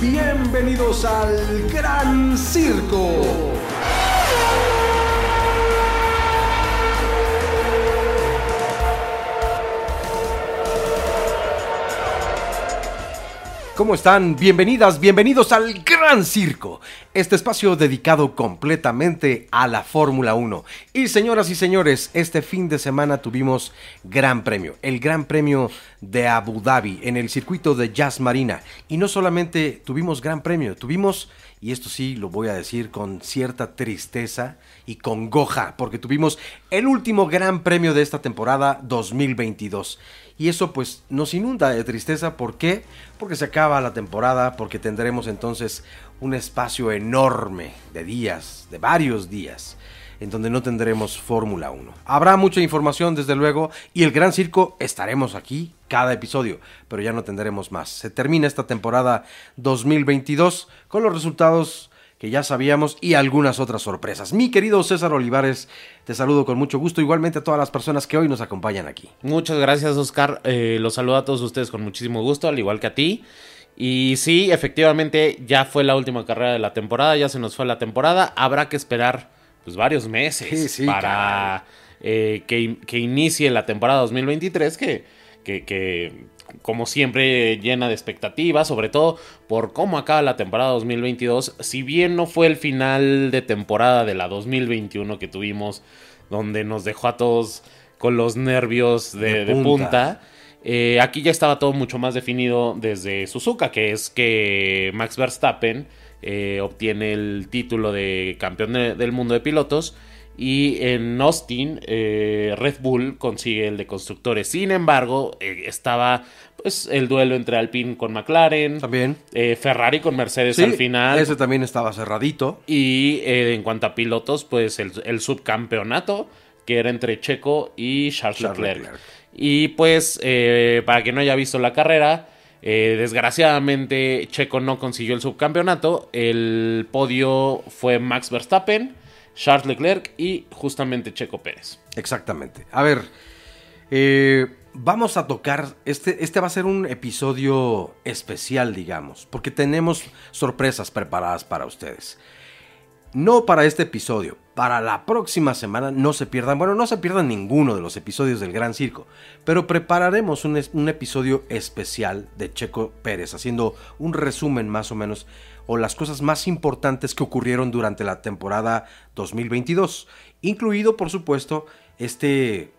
Bienvenidos al Gran Circo. ¿Cómo están? Bienvenidas, bienvenidos al Gran Circo, este espacio dedicado completamente a la Fórmula 1. Y señoras y señores, este fin de semana tuvimos Gran Premio, el Gran Premio de Abu Dhabi en el circuito de Jazz Marina. Y no solamente tuvimos Gran Premio, tuvimos, y esto sí lo voy a decir con cierta tristeza y congoja, porque tuvimos el último Gran Premio de esta temporada 2022. Y eso pues nos inunda de tristeza. ¿Por qué? Porque se acaba la temporada, porque tendremos entonces un espacio enorme de días, de varios días, en donde no tendremos Fórmula 1. Habrá mucha información desde luego y el Gran Circo estaremos aquí cada episodio, pero ya no tendremos más. Se termina esta temporada 2022 con los resultados que ya sabíamos y algunas otras sorpresas. Mi querido César Olivares, te saludo con mucho gusto, igualmente a todas las personas que hoy nos acompañan aquí. Muchas gracias, Oscar. Eh, los saludo a todos ustedes con muchísimo gusto, al igual que a ti. Y sí, efectivamente, ya fue la última carrera de la temporada, ya se nos fue la temporada. Habrá que esperar pues varios meses para eh, que, que, inicie la temporada 2023, que, que, que como siempre, llena de expectativas, sobre todo por cómo acaba la temporada 2022. Si bien no fue el final de temporada de la 2021 que tuvimos, donde nos dejó a todos con los nervios de, punta. Eh, aquí ya estaba todo mucho más definido desde Suzuka, que es que Max Verstappen eh, obtiene el título de campeón del mundo de pilotos y en Austin, eh, Red Bull consigue el de constructores. Sin embargo, eh, estaba pues el duelo entre Alpine con McLaren. También. Eh, Ferrari con Mercedes al final. Ese también estaba cerradito. Y en cuanto a pilotos, pues el, subcampeonato, que era entre Checo y Charles, Leclerc. Y pues, para quien no haya visto la carrera. desgraciadamente Checo no consiguió el subcampeonato. El podio fue Max Verstappen, Charles Leclerc y justamente Checo Pérez. Exactamente. A ver, eh, vamos a tocar, este, este va a ser un episodio especial, digamos, porque tenemos sorpresas preparadas para ustedes. No para este episodio, para la próxima semana no se pierdan, bueno, no se pierdan ninguno de los episodios del Gran Circo, pero prepararemos un, un episodio especial de Checo Pérez, haciendo un resumen más o menos o las cosas más importantes que ocurrieron durante la temporada 2022, incluido por supuesto este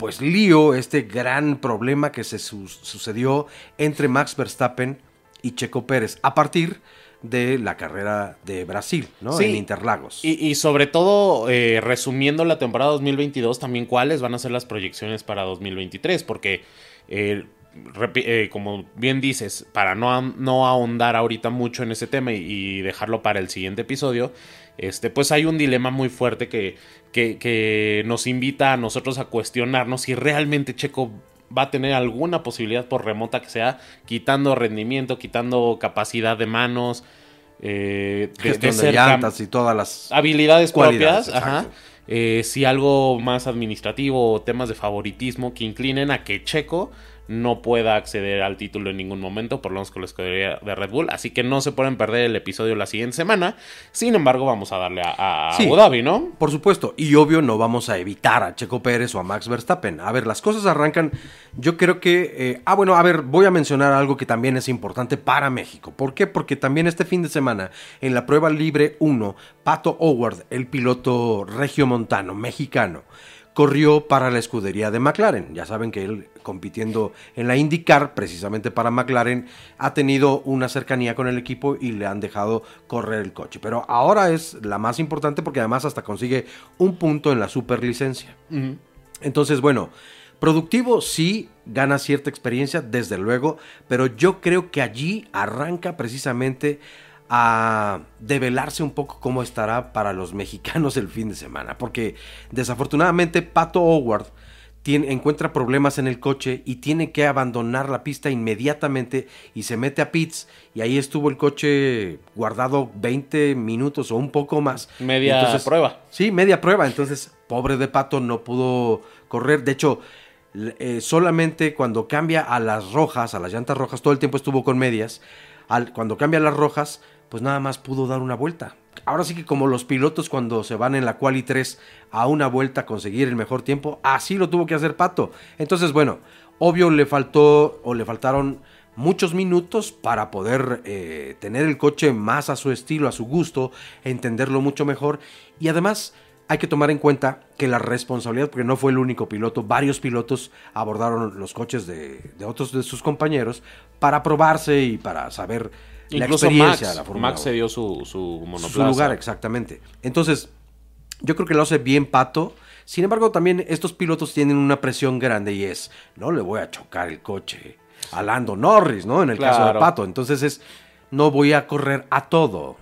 pues lío, este gran problema que se sucedió entre Max Verstappen y Checo Pérez a partir de la carrera de Brasil, ¿no? En Interlagos. Y, sobre todo, eh, resumiendo la temporada 2022, también cuáles van a ser las proyecciones para 2023, porque eh, eh, como bien dices, para no, no, ahondar ahorita mucho en ese tema y, dejarlo para el siguiente episodio, este, pues hay un dilema muy fuerte que, que, nos invita a nosotros a cuestionarnos si realmente Checo va a tener alguna posibilidad por remota que sea, quitando rendimiento, quitando capacidad de manos, eh, de, llantas y todas las habilidades propias, eh, si algo más administrativo o temas de favoritismo que inclinen a que Checo no pueda acceder al título en ningún momento, por lo menos con la escudería de Red Bull. Así que no se pueden perder el episodio la siguiente semana. Sin embargo, vamos a darle a, Abu Dhabi, ¿no? Por supuesto. Y obvio, no vamos a evitar a Checo Pérez o a Max Verstappen. A ver, las cosas arrancan. Yo creo que. Eh, ah, bueno, a ver, voy a mencionar algo que también es importante para México. ¿Por qué? Porque también este fin de semana, en la prueba libre 1, Pato Howard, el piloto regiomontano mexicano, corrió para la escudería de McLaren. Ya saben que él compitiendo en la IndyCar, precisamente para McLaren, ha tenido una cercanía con el equipo y le han dejado correr el coche. Pero ahora es la más importante porque además hasta consigue un punto en la superlicencia. Entonces, bueno, productivo sí, gana cierta experiencia, desde luego, pero yo creo que allí arranca precisamente a develarse un poco cómo estará para los mexicanos el fin de semana. Porque desafortunadamente Pato Howard tiene, encuentra problemas en el coche y tiene que abandonar la pista inmediatamente y se mete a pits y ahí estuvo el coche guardado 20 minutos o un poco más. Media prueba. Sí, media prueba. Entonces, pobre de Pato no pudo correr. De hecho, eh, solamente cuando cambia a las rojas, a las llantas rojas, todo el tiempo estuvo con medias al, cuando cambian las rojas, pues nada más pudo dar una vuelta. Ahora sí que como los pilotos cuando se van en la quali 3 a una vuelta a conseguir el mejor tiempo, así lo tuvo que hacer Pato. Entonces, bueno, obvio le faltó o le faltaron muchos minutos para poder eh, tener el coche más a su estilo, a su gusto, entenderlo mucho mejor y además hay que tomar en cuenta que la responsabilidad, porque no fue el único piloto, varios pilotos abordaron los coches de, otros de sus compañeros para probarse y para saber la experiencia Max, la Fórmula Max se dio su, su monoplaza. Su lugar, exactamente. Entonces, yo creo que lo hace bien Pato. Sin embargo, también estos pilotos tienen una presión grande y es, no le voy a chocar el coche a Lando Norris, ¿no? En el caso de Pato. Entonces es, no voy a correr a todo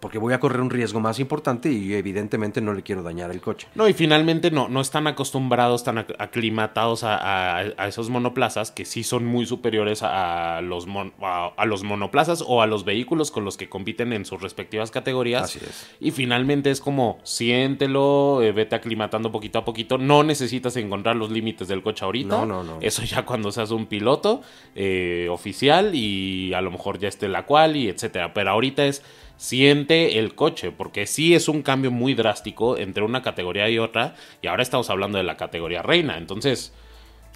porque voy a correr un riesgo más importante y evidentemente no le quiero dañar el coche. No, y finalmente no, no están acostumbrados, tan aclimatados a, esos monoplazas que sí son muy superiores a, los a, los monoplazas o a los vehículos con los que compiten en sus respectivas categorías. Así es. Y finalmente es como, siéntelo, eh, vete aclimatando poquito a poquito. No necesitas encontrar los límites del coche ahorita. No, no, no. Eso ya cuando seas un piloto eh, oficial y a lo mejor ya esté la cual y etcétera. Pero ahorita es siente el coche, porque sí es un cambio muy drástico entre una categoría y otra, y ahora estamos hablando de la categoría reina, entonces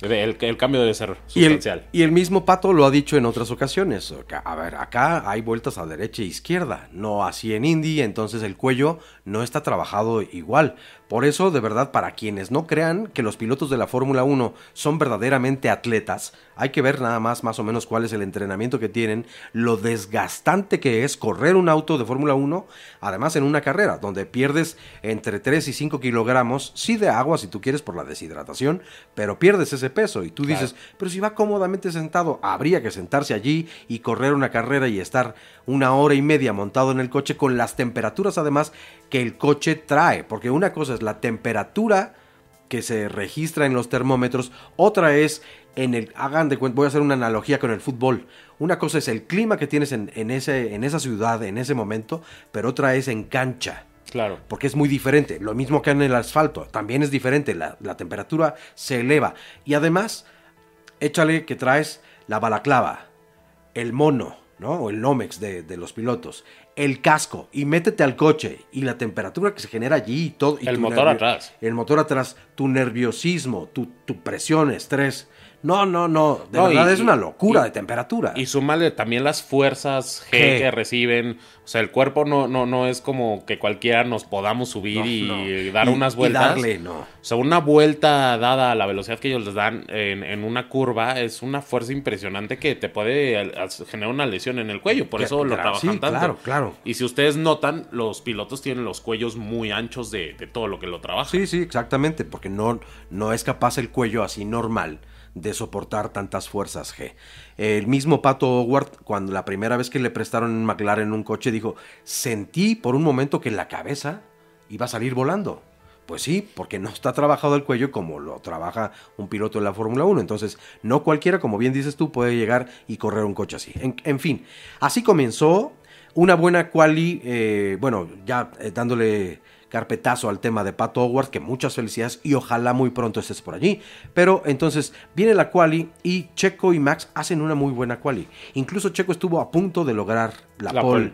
el, cambio debe ser sustancial. Y el, mismo Pato lo ha dicho en otras ocasiones. A ver, acá hay vueltas a derecha e izquierda, no así en Indy, entonces el cuello no está trabajado igual. Por eso, de verdad, para quienes no crean que los pilotos de la Fórmula 1 son verdaderamente atletas, hay que ver nada más más o menos cuál es el entrenamiento que tienen, lo desgastante que es correr un auto de Fórmula 1, además en una carrera, donde pierdes entre 3 y 5 kilogramos, sí de agua si tú quieres por la deshidratación, pero pierdes ese peso. Y tú dices, pero si va cómodamente sentado, habría que sentarse allí y correr una carrera y estar una hora y media montado en el coche con las temperaturas además que el coche trae, porque una cosa es la temperatura que se registra en los termómetros, otra es en el, hagan de cuenta, voy a hacer una analogía con el fútbol, una cosa es el clima que tienes en, ese, en esa ciudad, en ese momento, pero otra es en cancha. Claro. Porque es muy diferente. Lo mismo que en el asfalto. También es diferente. La, la, temperatura se eleva. Y además, échale que traes la balaclava, el mono, ¿no? O el Nomex de, de, los pilotos, el casco y métete al coche y la temperatura que se genera allí y todo. Y el motor atrás. El motor atrás, tu nerviosismo, tu, tu presión, estrés. No, no, no. De verdad es una locura de temperatura. Y súmale también las fuerzas G, que reciben. O sea, el cuerpo no, no, no es como que cualquiera nos podamos subir y dar unas vueltas. darle, no. O sea, una vuelta dada a la velocidad que ellos les dan en, una curva es una fuerza impresionante que te puede generar una lesión en el cuello. Por eso lo trabajan tanto. Claro, claro. Y si ustedes notan, los pilotos tienen los cuellos muy anchos de, de todo lo que lo trabajan. Sí, sí, exactamente. Porque no, no es capaz el cuello así normal de soportar tantas fuerzas G. El mismo Pato Howard, cuando la primera vez que le prestaron en McLaren un coche, dijo, sentí por un momento que la cabeza iba a salir volando. Pues sí, porque no está trabajado el cuello como lo trabaja un piloto de la Fórmula 1. Entonces, no cualquiera, como bien dices tú, puede llegar y correr un coche así. En, fin, así comenzó una buena quali, eh, bueno, ya eh, dándole carpetazo al tema de Pato Howard, que muchas felicidades y ojalá muy pronto estés por allí. Pero entonces viene la quali y Checo y Max hacen una muy buena quali. Incluso Checo estuvo a punto de lograr la, pole.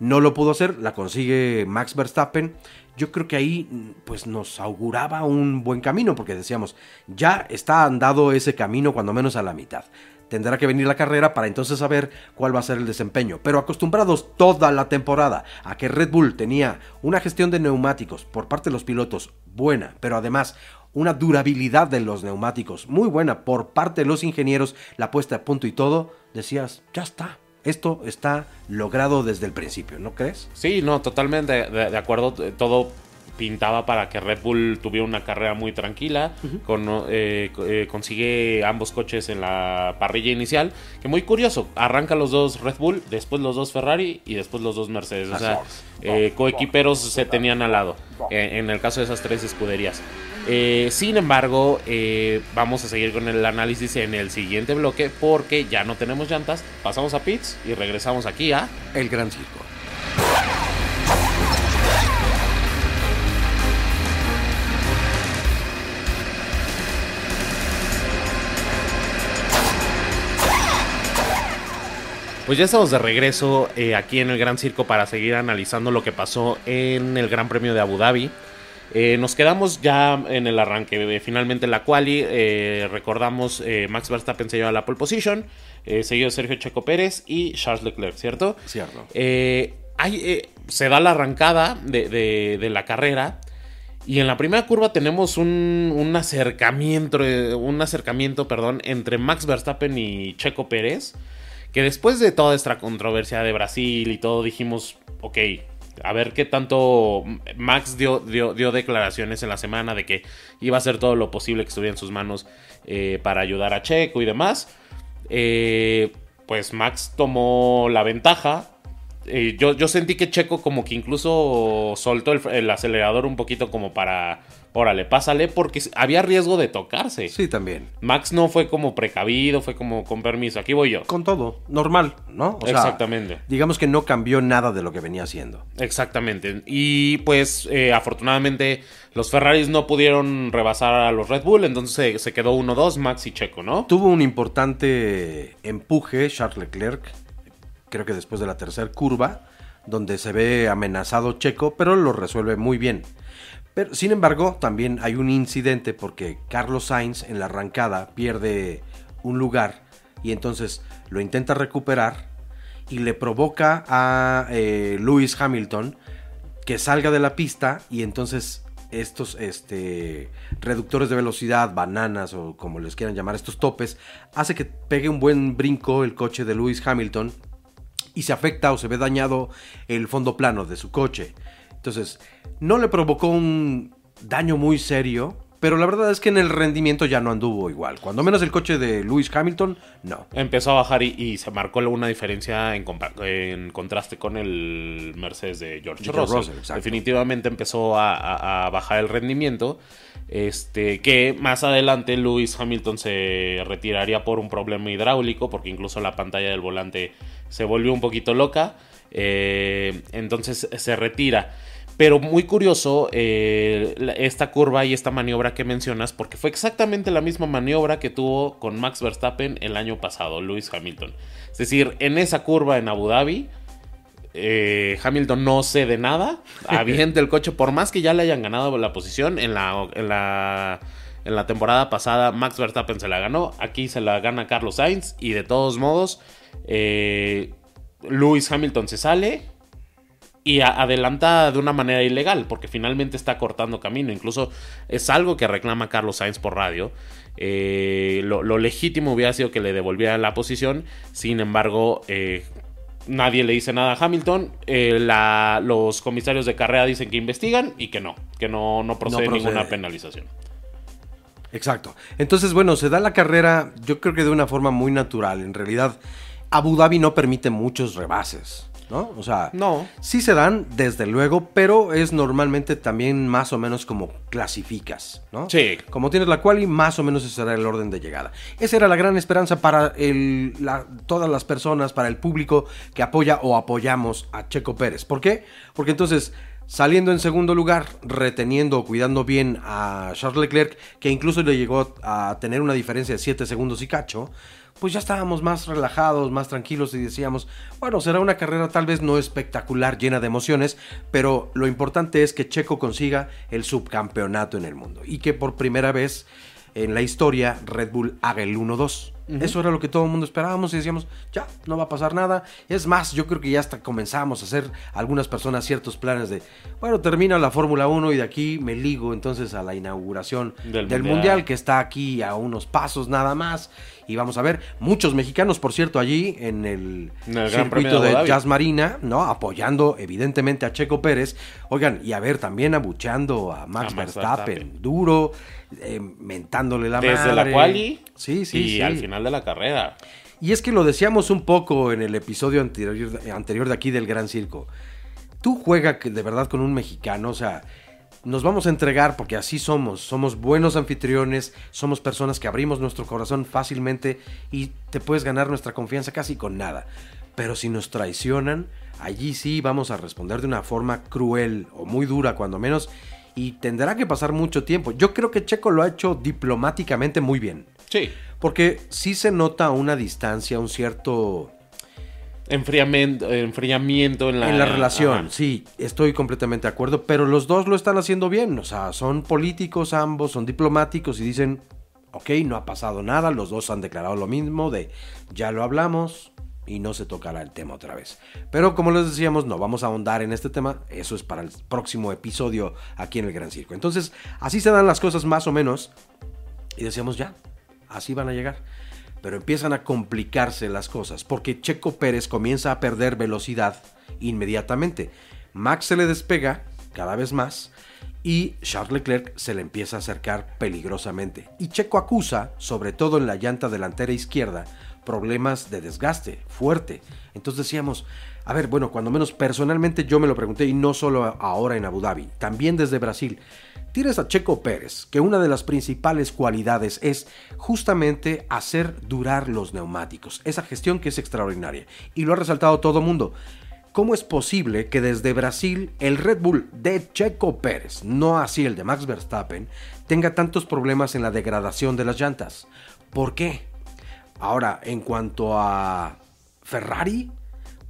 No lo pudo hacer, la consigue Max Verstappen. Yo creo que ahí pues nos auguraba un buen camino porque decíamos, ya está andado ese camino cuando menos a la mitad tendrá que venir la carrera para entonces saber cuál va a ser el desempeño. Pero acostumbrados toda la temporada a que Red Bull tenía una gestión de neumáticos por parte de los pilotos buena, pero además una durabilidad de los neumáticos muy buena por parte de los ingenieros, la puesta a punto y todo, decías, ya está. Esto está logrado desde el principio, ¿no crees? Sí, no, totalmente de, de acuerdo. Todo pintaba para que Red Bull tuviera una carrera muy tranquila. con, eh, eh, consigue ambos coches en la parrilla inicial. Que muy curioso, arranca los dos Red Bull, después los dos Ferrari y después los dos Mercedes. O sea, eh, coequiperos se tenían al lado. en el caso de esas tres escuderías. sin embargo, vamos a seguir con el análisis en el siguiente bloque porque ya no tenemos llantas. Pasamos a pits y regresamos aquí a El Gran Circo. Pues ya estamos de regreso eh, aquí en el Gran Circo para seguir analizando lo que pasó en el Gran Premio de Abu Dhabi. Eh, nos quedamos ya en el arranque. finalmente la quali, eh, recordamos, Max Verstappen se lleva la pole position, seguido Sergio Checo Pérez y Charles Leclerc, ¿cierto? Cierto. Hay, se da la arrancada de, la carrera. Y en la primera curva tenemos un, un, acercamiento, un acercamiento, perdón, entre Max Verstappen y Checo Pérez que después de toda esta controversia de Brasil y todo, dijimos, ok, a ver qué tanto Max dio, dio, declaraciones en la semana de que iba a hacer todo lo posible que estuviera en sus manos eh, para ayudar a Checo y demás. Eh, pues Max tomó la ventaja. Eh, yo, yo, sentí que Checo como que incluso soltó el acelerador un poquito como para órale, pásale, porque había riesgo de tocarse. Sí, también. Max no fue como precavido, fue como con permiso, aquí voy yo. Con todo, normal, ¿no? Exactamente. digamos que no cambió nada de lo que venía haciendo. Exactamente. Y pues eh, afortunadamente los Ferraris no pudieron rebasar a los Red Bull, entonces se, quedó 1-2 Max y Checo, ¿no? Tuvo un importante empuje Charles Leclerc, creo que después de la tercera curva, donde se ve amenazado Checo, pero lo resuelve muy bien. Pero, sin embargo, también hay un incidente porque Carlos Sainz en la arrancada pierde un lugar y entonces lo intenta recuperar y le provoca a eh, Lewis Hamilton que salga de la pista y entonces estos este, reductores de velocidad, bananas o como les quieran llamar, estos topes, hace que pegue un buen brinco el coche de Lewis Hamilton y se afecta o se ve dañado el fondo plano de su coche. Entonces, no le provocó un daño muy serio, pero la verdad es que en el rendimiento ya no anduvo igual. Cuando menos el coche de Lewis Hamilton, no. Empezó a bajar y, se marcó una diferencia en, contraste con el Mercedes de George, Russell. Definitivamente empezó a, bajar el rendimiento. Este, que más adelante Lewis Hamilton se retiraría por un problema hidráulico, porque incluso la pantalla del volante se volvió un poquito loca. Eh, entonces se retira. Pero muy curioso eh, esta curva y esta maniobra que mencionas, porque fue exactamente la misma maniobra que tuvo con Max Verstappen el año pasado, Lewis Hamilton. Es decir, en esa curva en Abu Dhabi, eh, Hamilton no cede nada, avienta el coche, por más que ya le hayan ganado la posición en la, en la, en la temporada pasada, Max Verstappen se la ganó, aquí se la gana Carlos Sainz y de todos modos, eh, Lewis Hamilton se sale y adelanta de una manera ilegal, porque finalmente está cortando camino. Incluso es algo que reclama Carlos Sainz por radio. Eh, lo, legítimo hubiera sido que le devolviera la posición. Sin embargo, eh, nadie le dice nada a Hamilton. Eh, los comisarios de carrera dicen que investigan y que no, que no, no procede, ninguna penalización. Exacto. Entonces, bueno, se da la carrera, yo creo que de una forma muy natural. En realidad, Abu Dhabi no permite muchos rebases. ¿No? O sea, no. sí se dan, desde luego, pero es normalmente también más o menos como clasificas, ¿no? Sí. Como tienes la quali, más o menos ese será el orden de llegada. Esa era la gran esperanza para el, todas las personas, para el público que apoya o apoyamos a Checo Pérez. ¿Por qué? Porque entonces saliendo en segundo lugar, reteniendo o cuidando bien a Charles Leclerc, que incluso le llegó a tener una diferencia de 7 segundos y cacho, pues ya estábamos más relajados, más tranquilos y decíamos, bueno, será una carrera tal vez no espectacular, llena de emociones, pero lo importante es que Checo consiga el subcampeonato en el mundo y que por primera vez en la historia Red Bull haga el 1-2. Eso era lo que todo el mundo esperábamos y decíamos, ya, no va a pasar nada. Es más, yo creo que ya hasta comenzamos a hacer algunas personas ciertos planes de, bueno, termina la Fórmula 1 y de aquí me ligo entonces a la inauguración del, mundial. que está aquí a unos pasos nada más. Y vamos a ver, muchos mexicanos, por cierto, allí en el, circuito de, Jazz Marina, ¿no? Apoyando evidentemente a Checo Pérez. Oigan, y a ver, también abucheando a Max, Verstappen, duro, eh, mentándole la Desde la quali sí, sí, y al final de la carrera. Y es que lo decíamos un poco en el episodio anterior, de aquí del Gran Circo. Tú juegas de verdad con un mexicano, o sea, nos vamos a entregar porque así somos. Somos buenos anfitriones, somos personas que abrimos nuestro corazón fácilmente y te puedes ganar nuestra confianza casi con nada. Pero si nos traicionan, allí sí vamos a responder de una forma cruel o muy dura cuando menos y tendrá que pasar mucho tiempo. Yo creo que Checo lo ha hecho diplomáticamente muy bien. Sí. Porque sí se nota una distancia, un cierto enfriamiento, enfriamiento en la, en la relación. Ajá. Sí, estoy completamente de acuerdo, pero los dos lo están haciendo bien. O sea, son políticos ambos, son diplomáticos y dicen, ok, no ha pasado nada, los dos han declarado lo mismo de ya lo hablamos y no se tocará el tema otra vez. Pero como les decíamos, no vamos a ahondar en este tema, eso es para el próximo episodio aquí en el Gran Circo. Entonces, así se dan las cosas más o menos y decíamos ya, así van a llegar. Pero empiezan a complicarse las cosas porque Checo Pérez comienza a perder velocidad inmediatamente. Max se le despega cada vez más y Charles Leclerc se le empieza a acercar peligrosamente. Y Checo acusa, sobre todo en la llanta delantera izquierda, problemas de desgaste fuerte. Entonces decíamos, a ver, bueno, cuando menos personalmente yo me lo pregunté y no solo ahora en Abu Dhabi, también desde Brasil. Tienes a Checo Pérez, que una de las principales cualidades es justamente hacer durar los neumáticos, esa gestión que es extraordinaria, y lo ha resaltado todo el mundo. ¿Cómo es posible que desde Brasil el Red Bull de Checo Pérez, no así el de Max Verstappen, tenga tantos problemas en la degradación de las llantas? ¿Por qué? Ahora, en cuanto a Ferrari,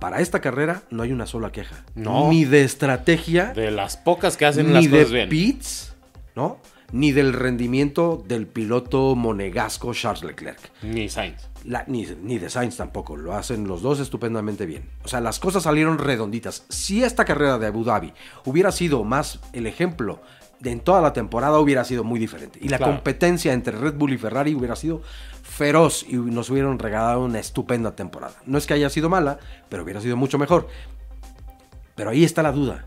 para esta carrera no hay una sola queja. No. Ni de estrategia, De las pocas que hacen ni las de cosas bien. pits, ¿no? Ni del rendimiento del piloto monegasco Charles Leclerc. Ni Sainz. La- ni, ni de Sainz tampoco, lo hacen los dos estupendamente bien. O sea, las cosas salieron redonditas. Si esta carrera de Abu Dhabi hubiera sido más el ejemplo de en toda la temporada, hubiera sido muy diferente. Y la Claro. competencia entre Red Bull y Ferrari hubiera sido feroz y nos hubieran regalado una estupenda temporada. No es que haya sido mala, pero hubiera sido mucho mejor. Pero ahí está la duda.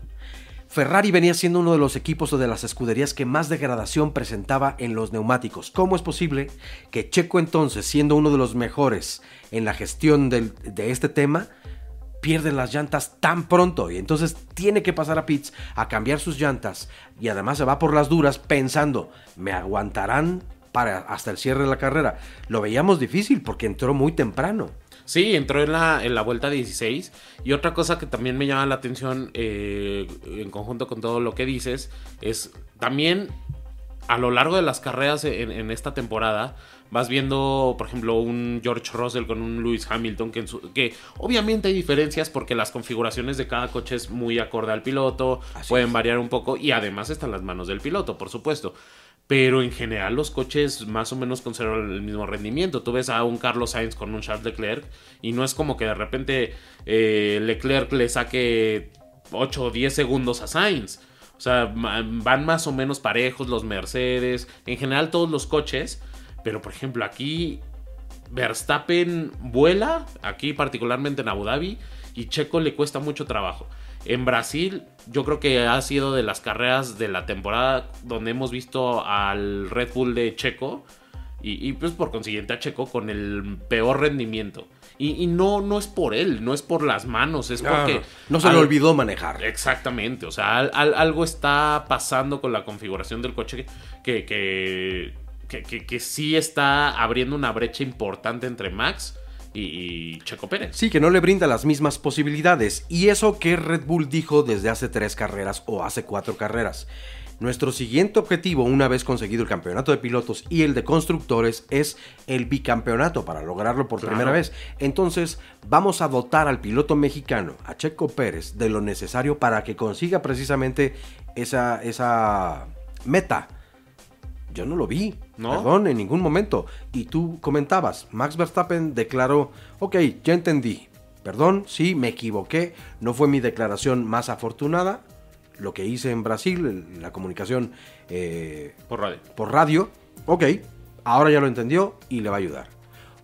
Ferrari venía siendo uno de los equipos o de las escuderías que más degradación presentaba en los neumáticos. ¿Cómo es posible que Checo entonces, siendo uno de los mejores en la gestión de este tema, pierde las llantas tan pronto? Y entonces tiene que pasar a pits a cambiar sus llantas y además se va por las duras pensando, ¿me aguantarán para hasta el cierre de la carrera? Lo veíamos difícil porque entró muy temprano. Sí, entró en la, en la vuelta 16. Y otra cosa que también me llama la atención eh, en conjunto con todo lo que dices es también a lo largo de las carreras en, en esta temporada vas viendo, por ejemplo, un George Russell con un Lewis Hamilton que, en su- que obviamente hay diferencias porque las configuraciones de cada coche es muy acorde al piloto, Así pueden es. variar un poco y además están las manos del piloto, por supuesto. Pero en general los coches más o menos conservan el mismo rendimiento. Tú ves a un Carlos Sainz con un Charles Leclerc y no es como que de repente eh, Leclerc le saque 8 o 10 segundos a Sainz. O sea, van más o menos parejos los Mercedes, en general todos los coches. Pero por ejemplo aquí Verstappen vuela, aquí particularmente en Abu Dhabi, y Checo le cuesta mucho trabajo. En Brasil, yo creo que ha sido de las carreras de la temporada donde hemos visto al Red Bull de Checo y, y, pues por consiguiente a Checo con el peor rendimiento. Y, y no, no es por él, no es por las manos, es porque... no se le olvidó manejar. Exactamente, o sea, al- al- algo está pasando con la configuración del coche que, que, que, que- que sí está abriendo una brecha importante entre Max y, Checo Pérez. Sí, que no le brinda las mismas posibilidades. Y eso que Red Bull dijo desde hace tres carreras o hace cuatro carreras. Nuestro siguiente objetivo, una vez conseguido el campeonato de pilotos y el de constructores, es el bicampeonato para lograrlo por Claro. primera vez. Entonces, vamos a dotar al piloto mexicano, a Checo Pérez, de lo necesario para que consiga precisamente esa, esa meta. Yo no lo vi, ¿No? perdón, en ningún momento. Y tú comentabas, Max Verstappen declaró, ok, ya entendí, perdón, sí, me equivoqué, no fue mi declaración más afortunada, lo que hice en Brasil, en la comunicación eh, Por radio. por radio, ok, ahora ya lo entendió y le va a ayudar.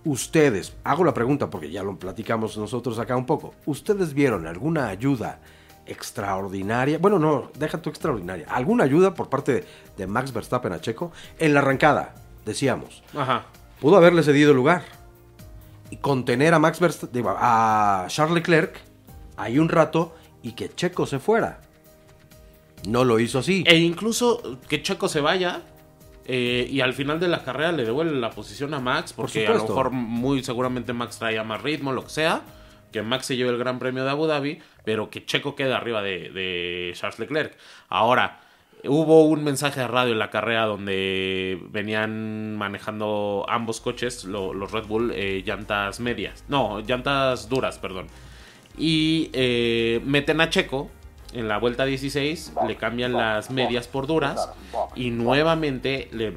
Ustedes, hago la pregunta porque ya lo platicamos nosotros acá un poco, ¿ustedes vieron alguna ayuda extraordinaria? Bueno, no, deja tu extraordinaria. ¿Alguna ayuda por parte de, de Max Verstappen a Checo? En la arrancada, decíamos, Ajá. pudo haberle cedido lugar y contener a Max Verstappen, digo, a Charles Leclerc ahí un rato y que Checo se fuera. No lo hizo así. E incluso que Checo se vaya eh, y al final de la carrera le devuelve la posición a Max, porque a lo mejor muy seguramente Max traía más ritmo, lo que sea. Que Max se lleve el Gran Premio de Abu Dhabi, pero que Checo quede arriba de, Charles Leclerc. Ahora, hubo un mensaje de radio en la carrera donde venían manejando ambos coches, lo- los Red Bull, eh, llantas medias. No, llantas duras, perdón. Y eh, meten a Checo en la vuelta 16, le cambian las medias por duras y nuevamente le-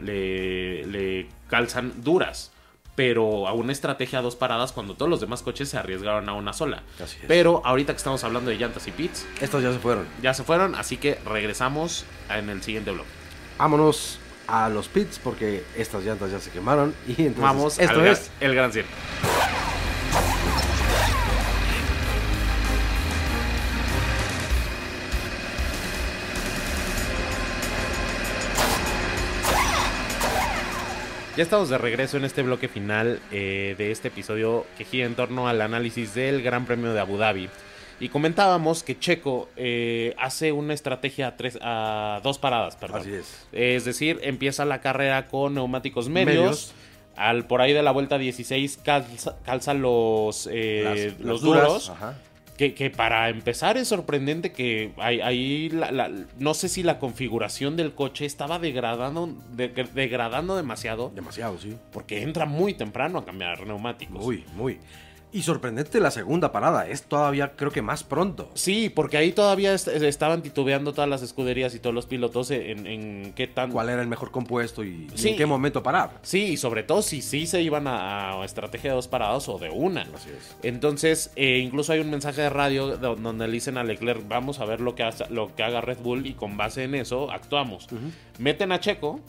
le calzan duras. Pero a una estrategia a dos paradas cuando todos los demás coches se arriesgaron a una sola. Así es. Pero ahorita que estamos hablando de llantas y pits, Estos ya se fueron. ya se fueron, así que regresamos en el siguiente bloque. Vámonos a los pits porque estas llantas ya se quemaron. Y entonces, Vamos esto al es el Gran Circo. Ya estamos de regreso en este bloque final eh, de este episodio que gira en torno al análisis del Gran Premio de Abu Dhabi. Y comentábamos que Checo eh, hace una estrategia a, tres, a dos paradas, perdón. Así es. Es decir, empieza la carrera con neumáticos medios. Medios. Al por ahí de la vuelta 16 calza, calza los, eh, Las- los las duras, duros. ajá. Que, que para empezar es sorprendente que ahí, ahí la- la- no sé si la configuración del coche estaba degradando, de- degradando demasiado. Demasiado, sí. Porque entra muy temprano a cambiar neumáticos. Muy, muy. Y sorprendente la segunda parada. Es todavía creo que más pronto. Sí, porque ahí todavía est- estaban titubeando todas las escuderías y todos los pilotos en, en qué tan... ¿Cuál era el mejor compuesto y, en qué momento parar? Sí, y sobre todo si sí se iban a, a estrategia de dos parados o de una. Así es. Entonces, eh, incluso hay un mensaje de radio do- donde le dicen a Leclerc, vamos a ver lo que, hace- lo que haga Red Bull y con base en eso actuamos. Meten a Checo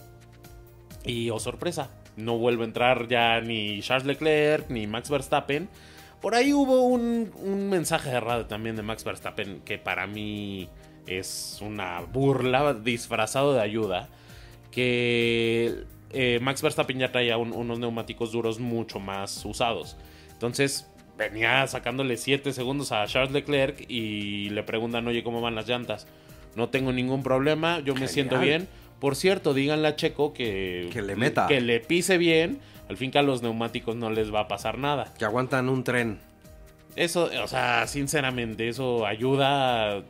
y, oh sorpresa, no vuelve a entrar ya ni Charles Leclerc ni Max Verstappen. Por ahí hubo un, un mensaje de radio también de Max Verstappen que para mí es una burla disfrazado de ayuda. Que eh, Max Verstappen ya traía un- unos neumáticos duros mucho más usados. Entonces venía sacándole 7 segundos a Charles Leclerc y le preguntan, oye, ¿cómo van las llantas? No tengo ningún problema, yo me Genial. siento bien. Por cierto, díganle a Checo que, Que le meta. Que le pise bien. Al fin que a los neumáticos no les va a pasar nada. Que aguantan un tren. Eso, o sea, sinceramente, eso ayuda.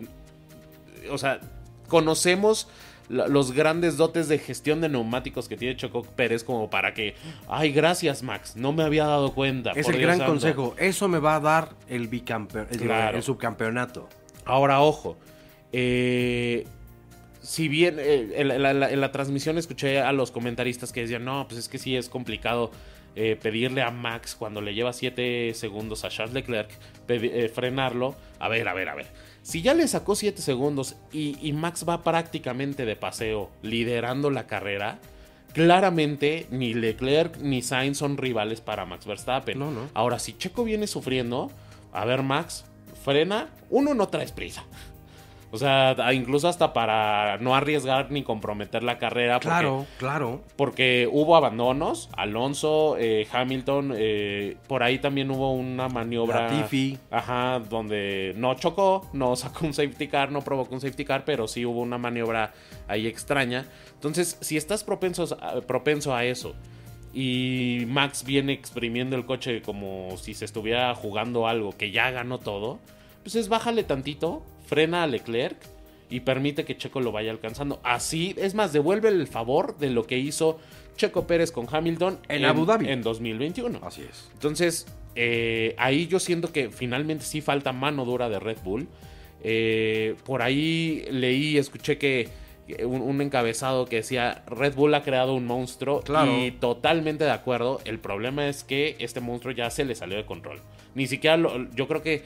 O sea, conocemos los grandes dotes de gestión de neumáticos que tiene Choco Pérez como para que, ay, gracias Max, no me había dado cuenta. Es por el Dios gran santo". consejo. Eso me va a dar el Claro. el subcampeonato. Ahora, ojo. eh, si bien eh, en, la, en la- en la transmisión escuché a los comentaristas que decían, no, pues es que sí es complicado eh, pedirle a Max cuando le lleva 7 segundos a Charles Leclerc, eh, frenarlo. A ver, a ver, a ver. Si ya le sacó 7 segundos y, y Max va prácticamente de paseo liderando la carrera, claramente ni Leclerc ni Sainz son rivales para Max Verstappen. No, no. Ahora, si Checo viene sufriendo, a ver, Max, frena, uno no traes prisa. O sea, incluso hasta para no arriesgar ni comprometer la carrera. Porque, Claro, claro. Porque hubo abandonos. Alonso, eh, Hamilton, eh, por ahí también hubo una maniobra. Latifi. Ajá, donde no chocó, no sacó un safety car, no provocó un safety car, pero sí hubo una maniobra ahí extraña. Entonces, si estás propenso a, propenso a eso y Max viene exprimiendo el coche como si se estuviera jugando algo que ya ganó todo, pues es bájale tantito, frena a Leclerc y permite que Checo lo vaya alcanzando. Así, es más, devuelve el favor de lo que hizo Checo Pérez con Hamilton En Abu Dhabi. en 2021. Así es. Entonces, eh, ahí yo siento que finalmente sí falta mano dura de Red Bull. Eh, por ahí leí, escuché que eh, un, un encabezado que decía Red Bull ha creado un monstruo Claro. y totalmente de acuerdo. El problema es que este monstruo ya se le salió de control. Ni siquiera lo- yo creo que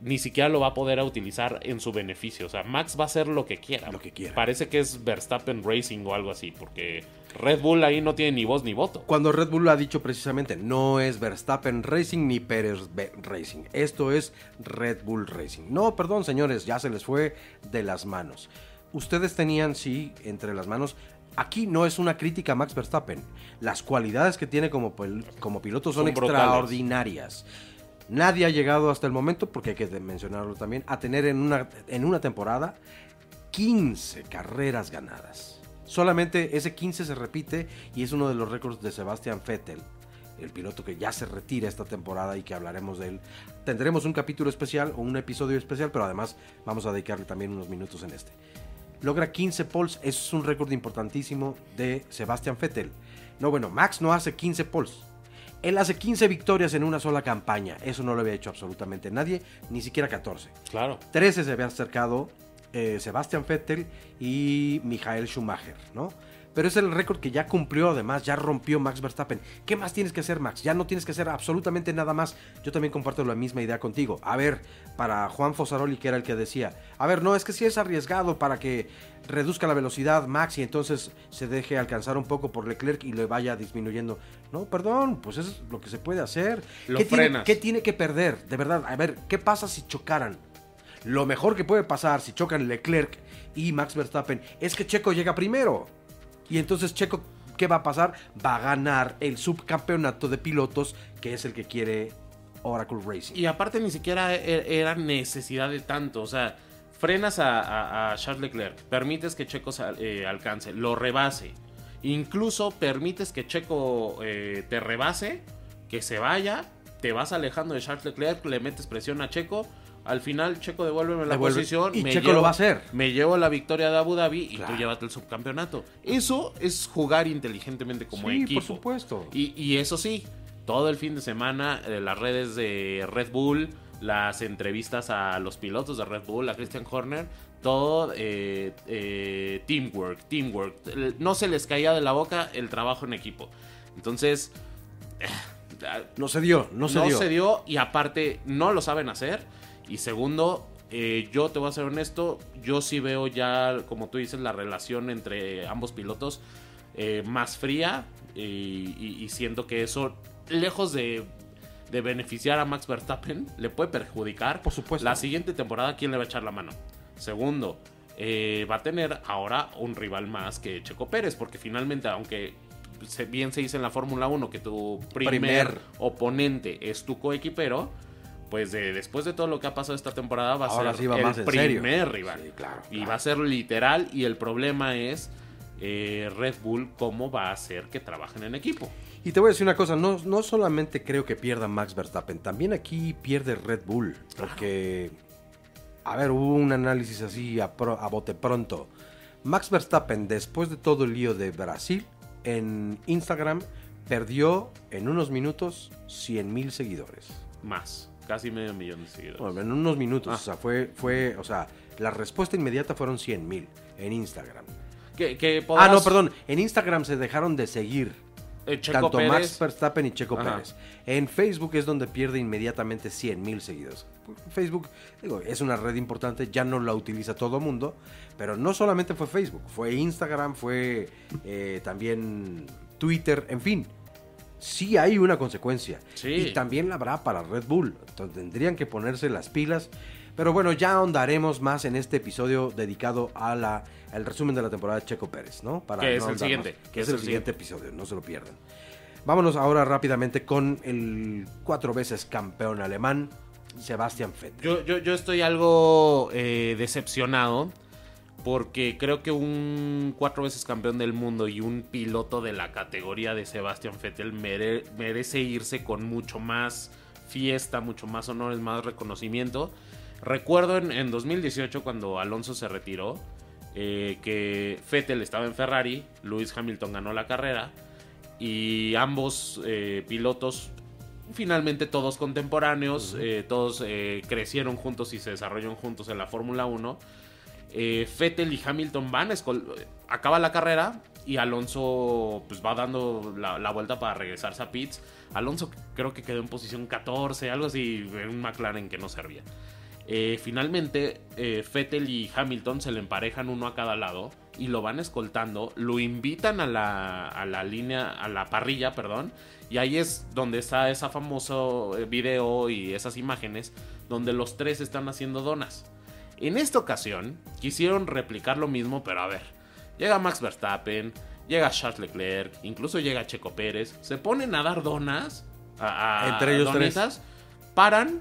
ni siquiera lo va a poder utilizar en su beneficio. O sea, Max va a hacer lo que quiera. Lo que quiera. Parece que es Verstappen Racing o algo así, porque Red Bull ahí no tiene ni voz ni voto. Cuando Red Bull ha dicho precisamente, no es Verstappen Racing ni Pérez Racing. Esto es Red Bull Racing. No, perdón, señores, ya se les fue de las manos. Ustedes tenían, sí, entre las manos. Aquí no es una crítica a Max Verstappen. Las cualidades que tiene como, como piloto son, Son brutales. Nadie ha llegado hasta el momento, porque hay que mencionarlo también, a tener en una, en una temporada 15 carreras ganadas. Solamente ese 15 se repite y es uno de los récords de Sebastian Vettel, el piloto que ya se retira esta temporada y que hablaremos de él. Tendremos un capítulo especial o un episodio especial, pero además vamos a dedicarle también unos minutos en este. Logra 15 poles, es un récord importantísimo de Sebastian Vettel. No, bueno, Max no hace 15 poles. Él hace 15 victorias en una sola campaña. Eso no lo había hecho absolutamente nadie, ni siquiera 14. Claro. 13 se había acercado eh, Sebastian Vettel y Michael Schumacher, ¿no? Pero es el récord que ya cumplió, además, ya rompió Max Verstappen. ¿Qué más tienes que hacer, Max? Ya no tienes que hacer absolutamente nada más. Yo también comparto la misma idea contigo. A ver, para Juan Fosaroli, que era el que decía, a ver, no, es que si es arriesgado para que reduzca la velocidad Max y entonces se deje alcanzar un poco por Leclerc y le vaya disminuyendo. No, perdón, pues eso es lo que se puede hacer. Lo ¿Qué, tiene, frenas. ¿Qué tiene que perder? De verdad, a ver, ¿qué pasa si chocaran? Lo mejor que puede pasar si chocan Leclerc y Max Verstappen es que Checo llega primero. Y entonces Checo, ¿qué va a pasar? Va a ganar el subcampeonato de pilotos, que es el que quiere Oracle Racing. Y aparte ni siquiera e- era necesidad de tanto. O sea, frenas a, Charles Leclerc, permites que Checo eh, alcance, lo rebase. Incluso permites que Checo eh, te rebase, que se vaya, te vas alejando de Charles Leclerc, le metes presión a Checo. Al final Checo devuélveme la Devuelve. posición. Y me Checo lo va a hacer. Me llevo la victoria de Abu Dhabi y Claro. tú llévate el subcampeonato. Eso es jugar inteligentemente como sí, equipo. por supuesto. Y, y eso sí, todo el fin de semana, eh, las redes de Red Bull, las entrevistas a los pilotos de Red Bull, a Christian Horner, todo eh, eh, teamwork, teamwork. No se les caía de la boca el trabajo en equipo. Entonces, No se dio, no se no dio. se dio y aparte no lo saben hacer. Y segundo, eh, yo te voy a ser honesto, yo sí veo ya, como tú dices, la relación entre ambos pilotos eh, más fría y, y- y siento que eso, lejos de, de beneficiar a Max Verstappen, le puede perjudicar. Por supuesto. La siguiente temporada, ¿quién le va a echar la mano? Segundo, eh, va a tener ahora un rival más que Checo Pérez, porque finalmente, aunque bien se dice en la Fórmula 1 que tu primer, Primer. oponente es tu coequipero, pues de- después de todo lo que ha pasado esta temporada va a Ahora ser sí va el más primer serio. rival. Sí, claro, Y va a ser literal y el problema es eh, Red Bull cómo va a hacer que trabajen en equipo. Y te voy a decir una cosa, no, no solamente creo que pierda Max Verstappen, también aquí pierde Red Bull. Porque, a ver, hubo un análisis así a, pro- a bote pronto. Max Verstappen, después de todo el lío de Brasil, en Instagram perdió en unos minutos 100 mil seguidores. Más, casi medio millón de seguidores. Bueno, en unos minutos, Ah. o sea, fue, fue, o sea, la respuesta inmediata fueron 100 mil en Instagram. que, que Ah, no, perdón, en Instagram se dejaron de seguir. eh, Checo tanto Pérez, Max Verstappen y Checo Ajá. Pérez. En Facebook es donde pierde inmediatamente 100 mil seguidores. Facebook digo, es una red importante, ya no la utiliza todo mundo, pero no solamente fue Facebook, fue Instagram, fue eh, también Twitter, en fin. Sí hay una consecuencia. Sí. Y también la habrá para Red Bull. Entonces tendrían que ponerse las pilas. Pero bueno, ya ahondaremos más en este episodio dedicado a la, al resumen de la temporada de Checo Pérez, ¿no? Para Que es no el ahondar siguiente, que es es el el siguiente episodio, no se lo pierdan. Vámonos ahora rápidamente con el cuatro veces campeón alemán, Sebastian Vettel. Yo, yo, yo estoy algo eh, decepcionado porque creo que un cuatro veces campeón del mundo y un piloto de la categoría de Sebastian Vettel mere- merece irse con mucho más fiesta, mucho más honores, más reconocimiento. Recuerdo en, en 2018 cuando Alonso se retiró eh, que Vettel estaba en Ferrari, Lewis Hamilton ganó la carrera y ambos eh, pilotos finalmente todos contemporáneos, eh, todos eh, crecieron juntos y se desarrollaron juntos en la Fórmula 1. Eh, Vettel y Hamilton van, acaba la carrera y Alonso pues va dando la, vuelta para regresarse a pits. Alonso creo que quedó en posición 14, algo así, en un McLaren que no servía. Eh, finalmente, eh, Vettel y Hamilton se le emparejan uno a cada lado y lo van escoltando, lo invitan a la, a la línea, a la parrilla, perdón, y ahí es donde está ese famoso video y esas imágenes donde los tres están haciendo donas. En esta ocasión quisieron replicar lo mismo, pero a ver, llega Max Verstappen, llega Charles Leclerc, incluso llega Checo Pérez, se ponen a dar donas, a, a- Entre ellos tres. donitas, paran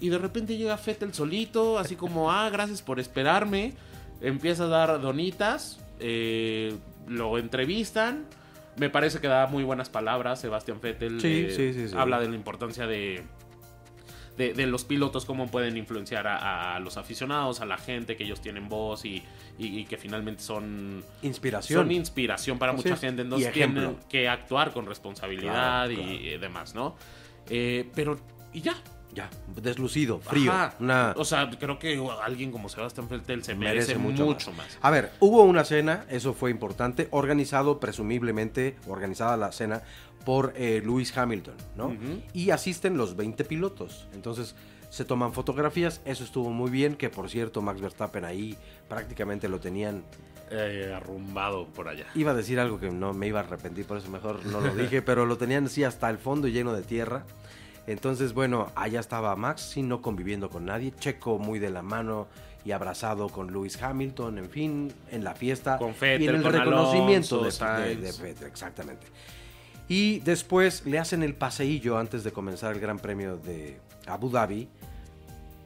y de repente llega Fettel solito, así como, ah, gracias por esperarme. Empieza a dar donitas, eh, lo entrevistan. Me parece que da muy buenas palabras. Sebastián Vettel Sí, eh, sí, sí, sí. habla de la importancia de, de, de los pilotos, cómo pueden influenciar a, a los aficionados, a la gente, que ellos tienen voz y, y- y que finalmente son Inspiración. son inspiración para Así mucha es. gente, entonces tienen que actuar con responsabilidad Claro, y claro. demás, ¿no? Eh, pero, y ya. Ya, deslucido, frío. Una... O sea, creo que alguien como Sebastián Vettel se merece, merece mucho, mucho, más. A ver, hubo una cena, eso fue importante, organizado presumiblemente, organizada la cena por eh, Lewis Hamilton, ¿no? Y asisten los 20 pilotos. Entonces se toman fotografías, eso estuvo muy bien, que por cierto Max Verstappen ahí prácticamente lo tenían. Eh, arrumbado por allá. Iba a decir algo que no me iba a arrepentir, por eso mejor no lo dije, pero lo tenían así hasta el fondo lleno de tierra. Entonces, bueno, allá estaba Max, sí, no conviviendo con nadie. Checo muy de la mano y abrazado con Lewis Hamilton, en fin, en la fiesta. Con y Vettel, en el con reconocimiento Alonso, de, de, exactamente. Y después le hacen el paseillo antes de comenzar el Gran Premio de Abu Dhabi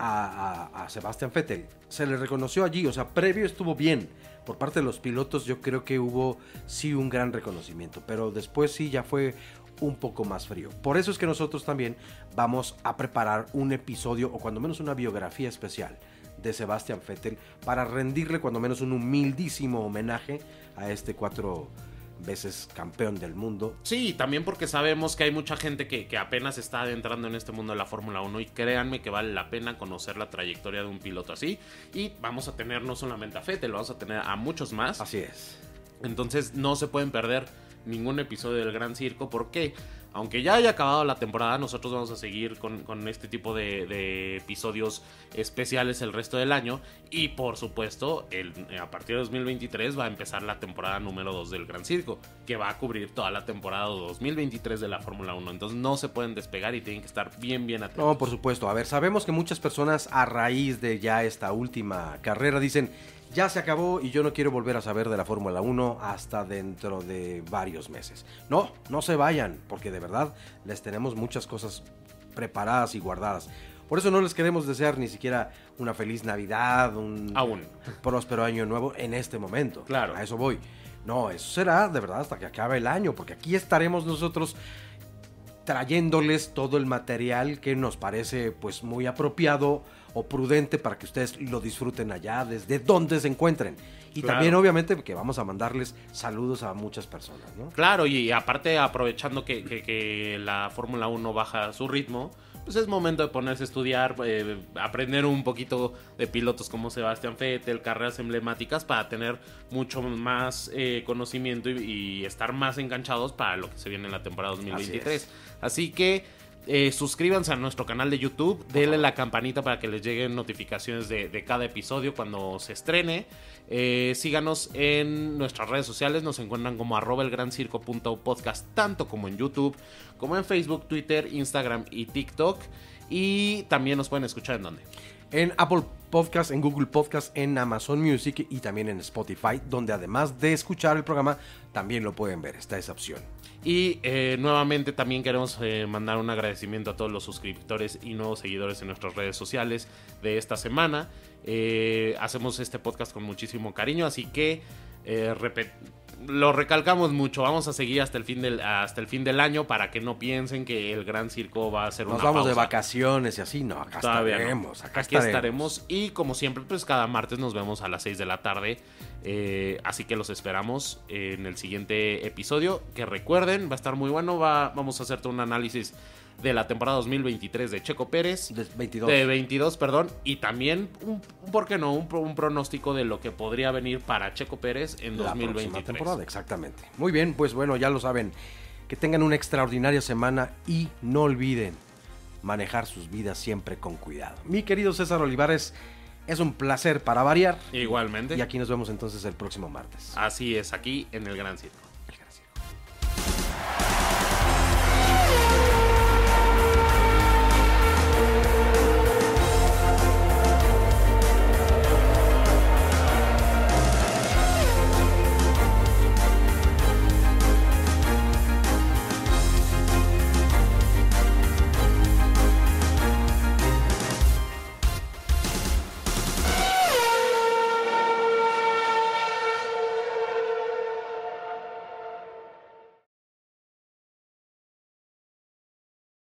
a, a, a Sebastian Vettel. Se le reconoció allí, o sea, previo estuvo bien. Por parte de los pilotos yo creo que hubo sí un gran reconocimiento, pero después sí ya fue un poco más frío. Por eso es que nosotros también vamos a preparar un episodio o cuando menos una biografía especial de Sebastian Vettel para rendirle cuando menos un humildísimo homenaje a este cuatro veces campeón del mundo. Sí, también porque sabemos que hay mucha gente que, que apenas está adentrando en este mundo de la Fórmula 1 y créanme que vale la pena conocer la trayectoria de un piloto así. Y vamos a tener no solamente a Fettel, vamos a tener a muchos más. Así es. Entonces no se pueden perder ningún episodio del Gran Circo porque aunque ya haya acabado la temporada, nosotros vamos a seguir con, con este tipo de, episodios especiales el resto del año. Y por supuesto, el, a partir de 2023 va a empezar la temporada número 2 del Gran Circo, que va a cubrir toda la temporada 2023 de la Fórmula 1. Entonces no se pueden despegar y tienen que estar bien, bien atentos. No, por supuesto. A ver, sabemos que muchas personas a raíz de ya esta última carrera dicen, ya se acabó y yo no quiero volver a saber de la Fórmula 1 hasta dentro de varios meses. No, no se vayan, porque de verdad les tenemos muchas cosas preparadas y guardadas. Por eso no les queremos desear ni siquiera una feliz Navidad, un Aún. próspero año nuevo en este momento. Claro. A eso voy. No, eso será de verdad hasta que acabe el año, porque aquí estaremos nosotros trayéndoles todo el material que nos parece pues muy apropiado o prudente para que ustedes lo disfruten allá desde donde se encuentren. Y Claro. también obviamente que vamos a mandarles saludos a muchas personas, ¿no? Claro, y aparte aprovechando que, que- que la Fórmula 1 baja su ritmo, pues es momento de ponerse a estudiar, eh, aprender un poquito de pilotos como Sebastián Vettel, carreras emblemáticas para tener mucho más eh, conocimiento y, y estar más enganchados para lo que se viene en la temporada 2023. Así, que eh, suscríbanse a nuestro canal de YouTube, denle la campanita para que les lleguen notificaciones de, cada episodio cuando se estrene. Eh, síganos en nuestras redes sociales, nos encuentran como arroba el gran circo podcast, tanto como en YouTube, como en Facebook, Twitter, Instagram y TikTok. Y también nos pueden escuchar en donde. En Apple Podcast, en Google Podcast, en Amazon Music y también en Spotify, donde además de escuchar el programa, también lo pueden ver, está esa opción. Y eh, nuevamente también queremos eh, mandar un agradecimiento a todos los suscriptores y nuevos seguidores en nuestras redes sociales de esta semana. Eh, hacemos este podcast con muchísimo cariño, así que repet- lo recalcamos mucho. Vamos a seguir hasta el fin del hasta el fin del año para que no piensen que el Gran Circo va a ser Nos una vamos de vacaciones y así, no, acá Todavía no. estaremos, acá Aquí estaremos. Y como siempre, pues cada martes nos vemos a las 6 de la tarde. Eh, así que los esperamos en el siguiente episodio. Que recuerden, va a estar muy bueno. Va, vamos a hacerte un análisis de la temporada 2023 de Checo Pérez. De 22. De 22, perdón. Y también, un, ¿por qué no? Un, pro- un pronóstico de lo que podría venir para Checo Pérez en la próxima 2023. temporada, exactamente. Muy bien, pues bueno, ya lo saben. Que tengan una extraordinaria semana y no olviden manejar sus vidas siempre con cuidado. Mi querido César Olivares, es un placer para variar. Igualmente. Y aquí nos vemos entonces el próximo martes. Así es, aquí en el Gran Circo.